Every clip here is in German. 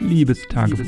Liebestagebuch.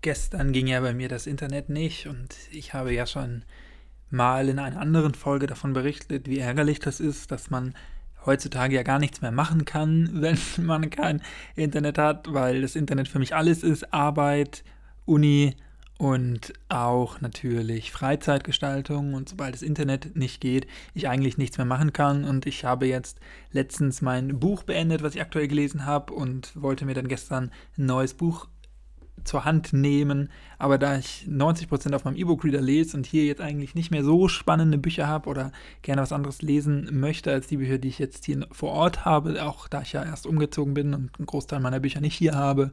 Gestern ging ja bei mir das Internet nicht und ich habe ja schon mal in einer anderen Folge davon berichtet, wie ärgerlich das ist, dass man heutzutage ja gar nichts mehr machen kann, wenn man kein Internet hat, weil das Internet für mich alles ist, Arbeit, Uni und auch natürlich Freizeitgestaltung. Und sobald das Internet nicht geht, ich eigentlich nichts mehr machen kann. Und ich habe jetzt letztens mein Buch beendet, was ich aktuell gelesen habe und wollte mir dann gestern ein neues Buch zur Hand nehmen, aber da ich 90% auf meinem E-Book-Reader lese und hier jetzt eigentlich nicht mehr so spannende Bücher habe oder gerne was anderes lesen möchte als die Bücher, die ich jetzt hier vor Ort habe, auch da ich ja erst umgezogen bin und einen Großteil meiner Bücher nicht hier habe,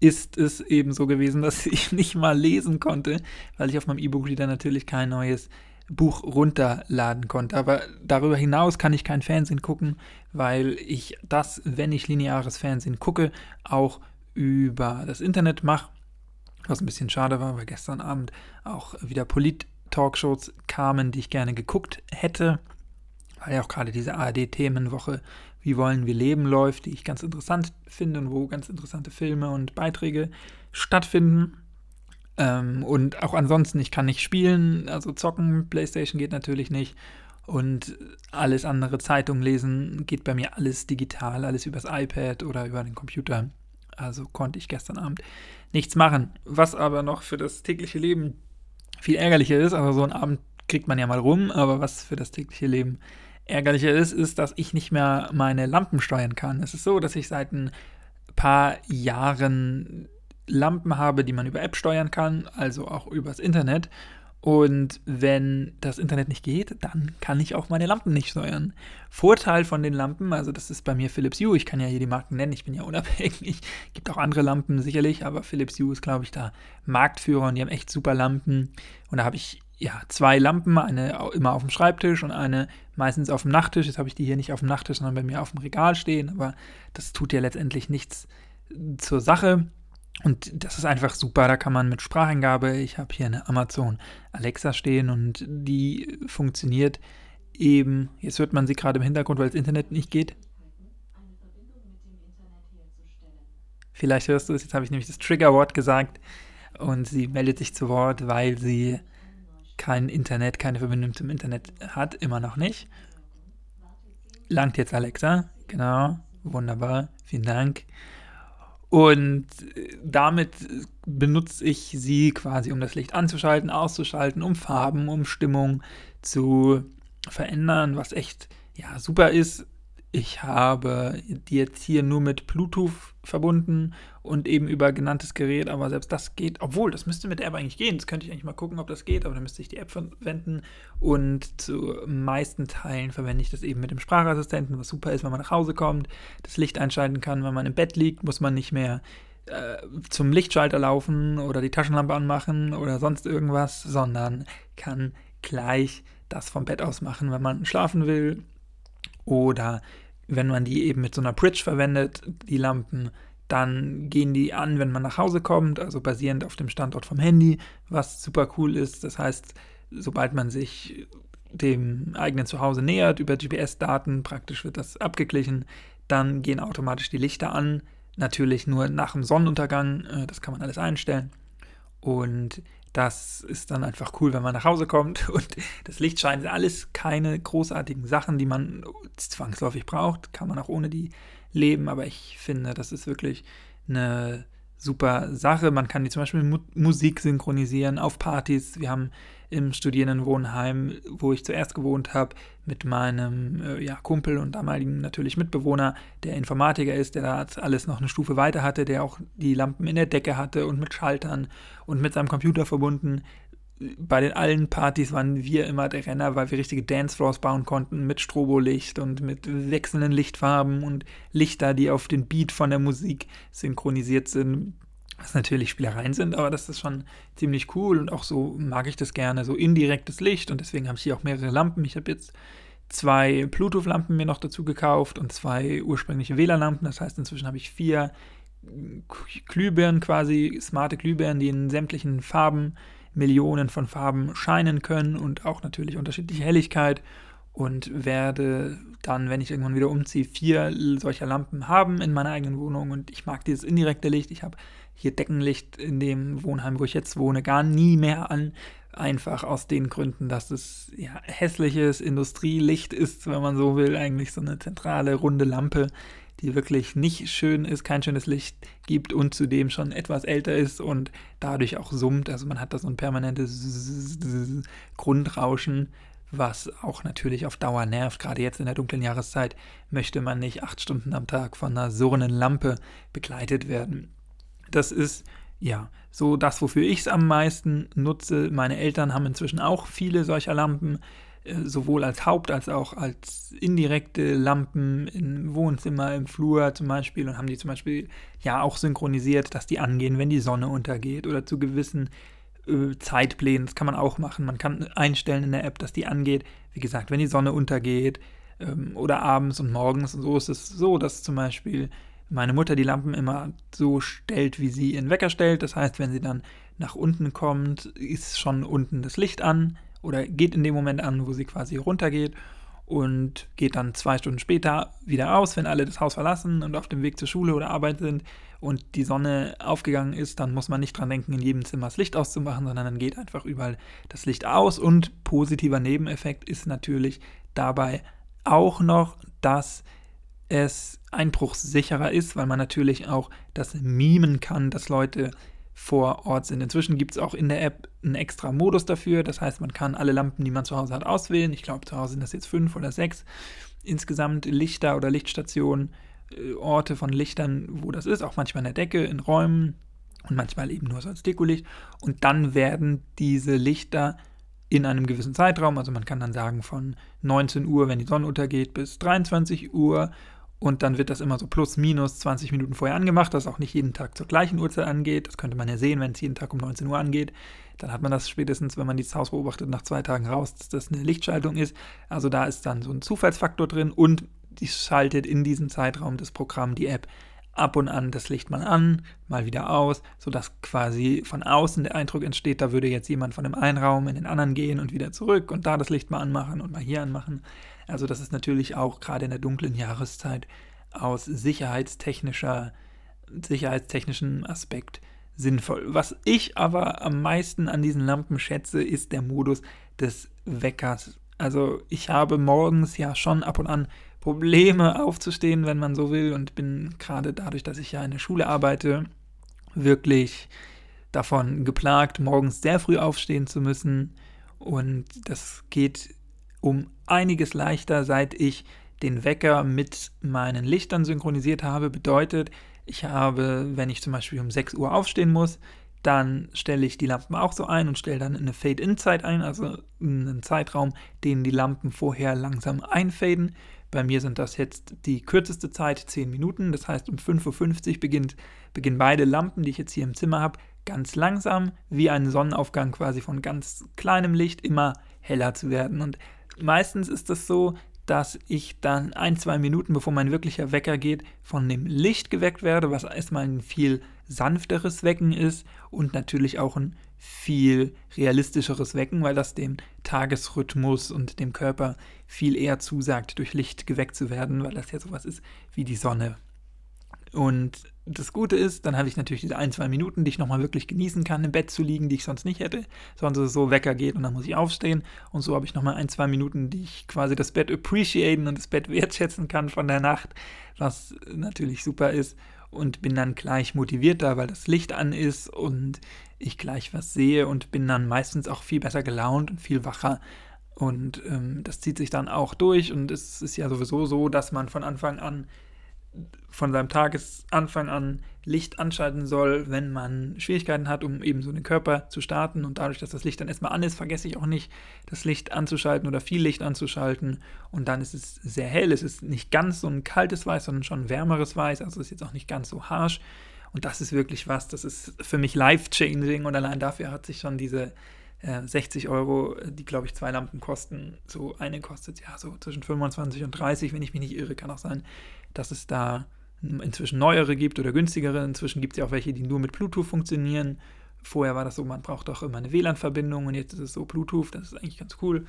ist es eben so gewesen, dass ich nicht mal lesen konnte, weil ich auf meinem E-Book-Reader natürlich kein neues Buch runterladen konnte. Aber darüber hinaus kann ich kein Fernsehen gucken, weil ich das, wenn ich lineares Fernsehen gucke, auch über das Internet mache. Was ein bisschen schade war, weil gestern Abend auch wieder Polit-Talkshows kamen, die ich gerne geguckt hätte. Weil ja auch gerade diese ARD-Themenwoche wie wollen wir leben läuft, die ich ganz interessant finde und wo ganz interessante Filme und Beiträge stattfinden. Ähm, und auch ansonsten, ich kann nicht spielen, also zocken, Playstation geht natürlich nicht. Und alles andere, Zeitung lesen, geht bei mir alles digital, alles übers iPad oder über den Computer. Also konnte ich gestern Abend nichts machen. Was aber noch für das tägliche Leben viel ärgerlicher ist, also so ein Abend kriegt man ja mal rum, aber was für das tägliche Leben ärgerlicher ist, ist, dass ich nicht mehr meine Lampen steuern kann. Es ist so, dass ich seit ein paar Jahren Lampen habe, die man über App steuern kann, also auch übers Internet. Und wenn das Internet nicht geht, dann kann ich auch meine Lampen nicht steuern. Vorteil von den Lampen, also das ist bei mir Philips Hue, ich kann ja hier die Marken nennen, ich bin ja unabhängig. Gibt auch andere Lampen sicherlich, aber Philips Hue ist, glaube ich, da Marktführer und die haben echt super Lampen. Und da habe ich ja, zwei Lampen, eine immer auf dem Schreibtisch und eine meistens auf dem Nachttisch. Jetzt habe ich die hier nicht auf dem Nachttisch, sondern bei mir auf dem Regal stehen, aber das tut ja letztendlich nichts zur Sache. Und das ist einfach super, da kann man mit Spracheingabe, ich habe hier eine Amazon Alexa stehen und die funktioniert eben, jetzt hört man sie gerade im Hintergrund, weil das Internet nicht geht. Vielleicht hörst du es, jetzt habe ich nämlich das Triggerwort gesagt und sie meldet sich zu Wort, weil sie kein Internet, keine Verbindung zum Internet hat, immer noch nicht. Langt jetzt Alexa, genau, wunderbar, vielen Dank. Und damit benutze ich sie quasi, um das Licht anzuschalten, auszuschalten, um Farben, um Stimmung zu verändern, was echt ja super ist. Ich habe die jetzt hier nur mit Bluetooth verbunden und eben über genanntes Gerät, aber selbst das geht, obwohl, das müsste mit der App eigentlich gehen. Das könnte ich eigentlich mal gucken, ob das geht, aber dann müsste ich die App verwenden und zu meisten Teilen verwende ich das eben mit dem Sprachassistenten, was super ist, wenn man nach Hause kommt, das Licht einschalten kann, wenn man im Bett liegt, muss man nicht mehr äh, zum Lichtschalter laufen oder die Taschenlampe anmachen oder sonst irgendwas, sondern kann gleich das vom Bett aus machen, wenn man schlafen will. Oder wenn man die eben mit so einer Bridge verwendet, die Lampen, dann gehen die an, wenn man nach Hause kommt, also basierend auf dem Standort vom Handy, was super cool ist. Das heißt, sobald man sich dem eigenen Zuhause nähert, über GPS-Daten, praktisch wird das abgeglichen, dann gehen automatisch die Lichter an. Natürlich nur nach dem Sonnenuntergang, äh, das kann man alles einstellen. Und das ist dann einfach cool, wenn man nach Hause kommt und das Licht scheint. Alles keine großartigen Sachen, die man zwangsläufig braucht. Kann man auch ohne die leben. Aber ich finde, das ist wirklich eine super Sache. Man kann die zum Beispiel mit Musik synchronisieren auf Partys. Wir haben im Studierendenwohnheim, wo ich zuerst gewohnt habe, mit meinem äh, ja, Kumpel und damaligen natürlich Mitbewohner, der Informatiker ist, der da alles noch eine Stufe weiter hatte, der auch die Lampen in der Decke hatte und mit Schaltern und mit seinem Computer verbunden. Bei den allen Partys waren wir immer der Renner, weil wir richtige Dancefloors bauen konnten mit Strobolicht und mit wechselnden Lichtfarben und Lichter, die auf den Beat von der Musik synchronisiert sind was natürlich Spielereien sind, aber das ist schon ziemlich cool und auch so mag ich das gerne, so indirektes Licht und deswegen habe ich hier auch mehrere Lampen. Ich habe jetzt zwei Bluetooth-Lampen mir noch dazu gekauft und zwei ursprüngliche WLAN-Lampen. Das heißt, inzwischen habe ich vier Glühbirnen quasi, smarte Glühbirnen, die in sämtlichen Farben, Millionen von Farben scheinen können und auch natürlich unterschiedliche Helligkeit. und werde dann, wenn ich irgendwann wieder umziehe, vier solcher Lampen haben in meiner eigenen Wohnung und ich mag dieses indirekte Licht. Ich habe hier Deckenlicht in dem Wohnheim, wo ich jetzt wohne, gar nie mehr an. Einfach aus den Gründen, dass es ja hässliches Industrielicht ist, wenn man so will. Eigentlich so eine zentrale runde Lampe, die wirklich nicht schön ist, kein schönes Licht gibt und zudem schon etwas älter ist und dadurch auch summt. Also man hat da so ein permanentes Grundrauschen, was auch natürlich auf Dauer nervt. Gerade jetzt in der dunklen Jahreszeit möchte man nicht acht Stunden am Tag von einer surrenden Lampe begleitet werden. Das ist ja so das, wofür ich es am meisten nutze. Meine Eltern haben inzwischen auch viele solcher Lampen, sowohl als Haupt- als auch als indirekte Lampen im Wohnzimmer, im Flur zum Beispiel und haben die zum Beispiel ja auch synchronisiert, dass die angehen, wenn die Sonne untergeht oder zu gewissen äh, Zeitplänen. Das kann man auch machen. Man kann einstellen in der App, dass die angeht, wie gesagt, wenn die Sonne untergeht ähm, oder abends und morgens. Und so ist es so, dass zum Beispiel meine Mutter die Lampen immer so stellt, wie sie ihren Wecker stellt. Das heißt, wenn sie dann nach unten kommt, ist schon unten das Licht an oder geht in dem Moment an, wo sie quasi runtergeht und geht dann zwei Stunden später wieder aus, wenn alle das Haus verlassen und auf dem Weg zur Schule oder Arbeit sind und die Sonne aufgegangen ist, dann muss man nicht dran denken, in jedem Zimmer das Licht auszumachen, sondern dann geht einfach überall das Licht aus und positiver Nebeneffekt ist natürlich dabei auch noch, dass es einbruchssicherer ist, weil man natürlich auch das mimen kann, dass Leute vor Ort sind. Inzwischen gibt es auch in der App einen extra Modus dafür. Das heißt, man kann alle Lampen, die man zu Hause hat, auswählen. Ich glaube, zu Hause sind das jetzt fünf oder sechs insgesamt Lichter oder Lichtstationen, äh, Orte von Lichtern, wo das ist. Auch manchmal in der Decke, in Räumen und manchmal eben nur so als Dekolicht. Und dann werden diese Lichter in einem gewissen Zeitraum, also man kann dann sagen von 19 Uhr, wenn die Sonne untergeht, bis 23 Uhr und dann wird das immer so plus minus 20 Minuten vorher angemacht, dass auch nicht jeden Tag zur gleichen Uhrzeit angeht. Das könnte man ja sehen, wenn es jeden Tag um 19 Uhr angeht. Dann hat man das spätestens, wenn man dieses Haus beobachtet, nach zwei Tagen raus, dass das eine Lichtschaltung ist. Also da ist dann so ein Zufallsfaktor drin und die schaltet in diesem Zeitraum das Programm, die App, ab und an das Licht mal an, mal wieder aus, sodass quasi von außen der Eindruck entsteht, da würde jetzt jemand von dem einen Raum in den anderen gehen und wieder zurück und da das Licht mal anmachen und mal hier anmachen. Also das ist natürlich auch gerade in der dunklen Jahreszeit aus sicherheitstechnischer, sicherheitstechnischen Aspekt sinnvoll. Was ich aber am meisten an diesen Lampen schätze, ist der Modus des Weckers. Also ich habe morgens ja schon ab und an Probleme aufzustehen, wenn man so will, und bin gerade dadurch, dass ich ja in der Schule arbeite, wirklich davon geplagt, morgens sehr früh aufstehen zu müssen. Und das geht um einiges leichter, seit ich den Wecker mit meinen Lichtern synchronisiert habe. Bedeutet, ich habe, wenn ich zum Beispiel um 6 Uhr aufstehen muss, dann stelle ich die Lampen auch so ein und stelle dann eine Fade-In-Zeit ein, also einen Zeitraum, den die Lampen vorher langsam einfaden. Bei mir sind das jetzt die kürzeste Zeit, 10 Minuten. Das heißt, um 5.50 Uhr beginnt, beginnen beide Lampen, die ich jetzt hier im Zimmer habe, ganz langsam, wie ein Sonnenaufgang quasi von ganz kleinem Licht, immer heller zu werden. Und meistens ist es das so, dass ich dann ein, zwei Minuten, bevor mein wirklicher Wecker geht, von dem Licht geweckt werde, was erstmal ein viel sanfteres Wecken ist und natürlich auch ein viel realistischeres Wecken, weil das dem Tagesrhythmus und dem Körper viel eher zusagt, durch Licht geweckt zu werden, weil das ja sowas ist wie die Sonne. Und das Gute ist, dann habe ich natürlich diese ein, zwei Minuten, die ich nochmal wirklich genießen kann, im Bett zu liegen, die ich sonst nicht hätte. Sonst ist es so, Wecker geht und dann muss ich aufstehen. Und so habe ich nochmal ein, zwei Minuten, die ich quasi das Bett appreciaten und das Bett wertschätzen kann von der Nacht, was natürlich super ist. Und bin dann gleich motivierter, weil das Licht an ist und ich gleich was sehe und bin dann meistens auch viel besser gelaunt und viel wacher. Und ähm, das zieht sich dann auch durch und es ist ja sowieso so, dass man von Anfang an von seinem Tagesanfang an Licht anschalten soll, wenn man Schwierigkeiten hat, um eben so den Körper zu starten. Und dadurch, dass das Licht dann erstmal an ist, vergesse ich auch nicht, das Licht anzuschalten oder viel Licht anzuschalten. Und dann ist es sehr hell. Es ist nicht ganz so ein kaltes Weiß, sondern schon ein wärmeres Weiß. Also ist jetzt auch nicht ganz so harsh. Und das ist wirklich was, das ist für mich life-changing. Und allein dafür hat sich schon diese äh, 60 Euro, die glaube ich zwei Lampen kosten, so eine kostet ja so zwischen 25 und 30, wenn ich mich nicht irre, kann auch sein, dass es da inzwischen neuere gibt oder günstigere. Inzwischen gibt es ja auch welche, die nur mit Bluetooth funktionieren. Vorher war das so, man braucht auch immer eine WLAN-Verbindung und jetzt ist es so Bluetooth, das ist eigentlich ganz cool.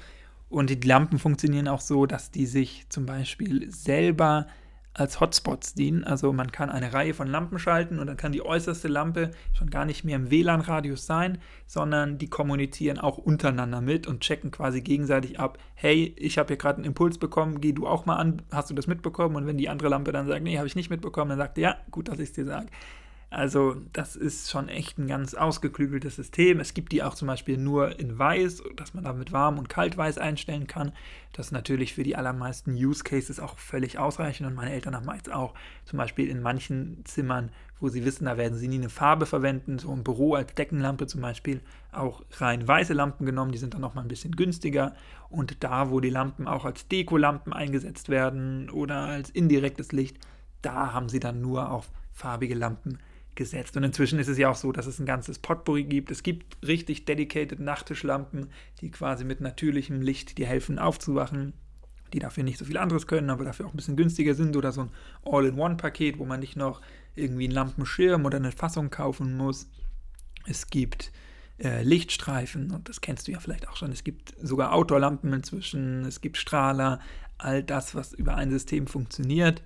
Und die Lampen funktionieren auch so, dass die sich zum Beispiel selber als Hotspots dienen. Also man kann eine Reihe von Lampen schalten und dann kann die äußerste Lampe schon gar nicht mehr im WLAN-Radius sein, sondern die kommunizieren auch untereinander mit und checken quasi gegenseitig ab, hey, ich habe hier gerade einen Impuls bekommen, geh du auch mal an, hast du das mitbekommen? Und wenn die andere Lampe dann sagt, nee, habe ich nicht mitbekommen, dann sagt er, ja, gut, dass ich es dir sage. Also das ist schon echt ein ganz ausgeklügeltes System. Es gibt die auch zum Beispiel nur in Weiß, dass man damit warm und kalt weiß einstellen kann. Das ist natürlich für die allermeisten Use Cases auch völlig ausreichend. Und meine Eltern haben jetzt auch zum Beispiel in manchen Zimmern, wo sie wissen, da werden sie nie eine Farbe verwenden, so im Büro als Deckenlampe zum Beispiel, auch rein weiße Lampen genommen. Die sind dann nochmal ein bisschen günstiger. Und da, wo die Lampen auch als Dekolampen eingesetzt werden oder als indirektes Licht, da haben sie dann nur auf farbige Lampen gesetzt. Und inzwischen ist es ja auch so, dass es ein ganzes Potpourri gibt. Es gibt richtig dedicated Nachttischlampen, die quasi mit natürlichem Licht dir helfen aufzuwachen, die dafür nicht so viel anderes können, aber dafür auch ein bisschen günstiger sind oder so ein All-in-One-Paket, wo man nicht noch irgendwie einen Lampenschirm oder eine Fassung kaufen muss. Es gibt äh, Lichtstreifen und das kennst du ja vielleicht auch schon. Es gibt sogar Outdoor-Lampen inzwischen, es gibt Strahler, all das, was über ein System funktioniert.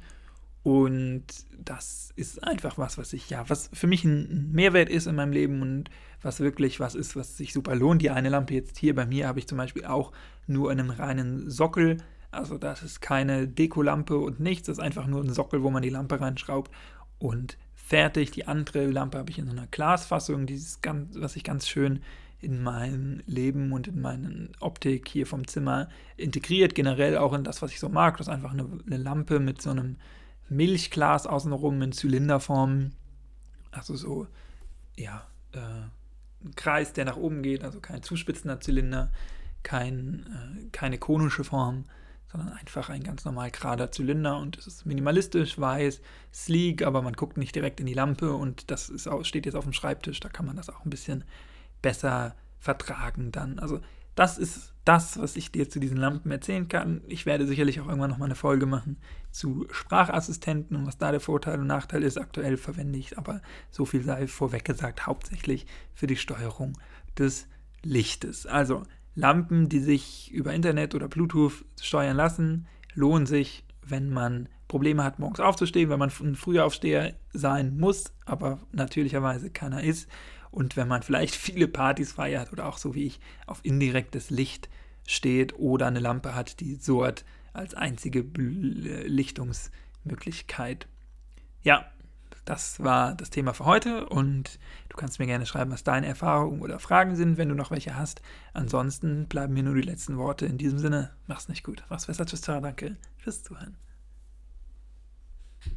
Und das ist einfach was, was ich, ja, was für mich ein Mehrwert ist in meinem Leben und was wirklich was ist, was sich super lohnt. Die eine Lampe jetzt hier bei mir habe ich zum Beispiel auch nur einen reinen Sockel. Also das ist keine Dekolampe und nichts, das ist einfach nur ein Sockel, wo man die Lampe reinschraubt und fertig. Die andere Lampe habe ich in so einer Glasfassung, dieses ganz, was ich ganz schön in mein Leben und in meine Optik hier vom Zimmer integriert, generell auch in das, was ich so mag. Das ist einfach eine, eine Lampe mit so einem Milchglas außenrum in Zylinderform. Also so, ja, äh, ein Kreis, der nach oben geht, also kein zuspitzender Zylinder, kein, äh, keine konische Form, sondern einfach ein ganz normal gerader Zylinder und es ist minimalistisch, weiß, sleek, aber man guckt nicht direkt in die Lampe und das ist, steht jetzt auf dem Schreibtisch, da kann man das auch ein bisschen besser vertragen dann. Also das ist das, was ich dir zu diesen Lampen erzählen kann. Ich werde sicherlich auch irgendwann nochmal eine Folge machen zu Sprachassistenten und was da der Vorteil und Nachteil ist. Aktuell verwende ich aber so viel sei vorweg gesagt, hauptsächlich für die Steuerung des Lichtes. Also Lampen, die sich über Internet oder Bluetooth steuern lassen, lohnen sich, wenn man Probleme hat, morgens aufzustehen, wenn man ein Frühaufsteher sein muss, aber natürlicherweise keiner ist und wenn man vielleicht viele Partys feiert oder auch so wie ich auf indirektes Licht steht oder eine Lampe hat, die so hat als einzige Lichtungsmöglichkeit. Ja, das war das Thema für heute und du kannst mir gerne schreiben, was deine Erfahrungen oder Fragen sind, wenn du noch welche hast. Ansonsten bleiben mir nur die letzten Worte. In diesem Sinne, mach's nicht gut. Mach's besser. Tschüss, danke fürs Zuhören.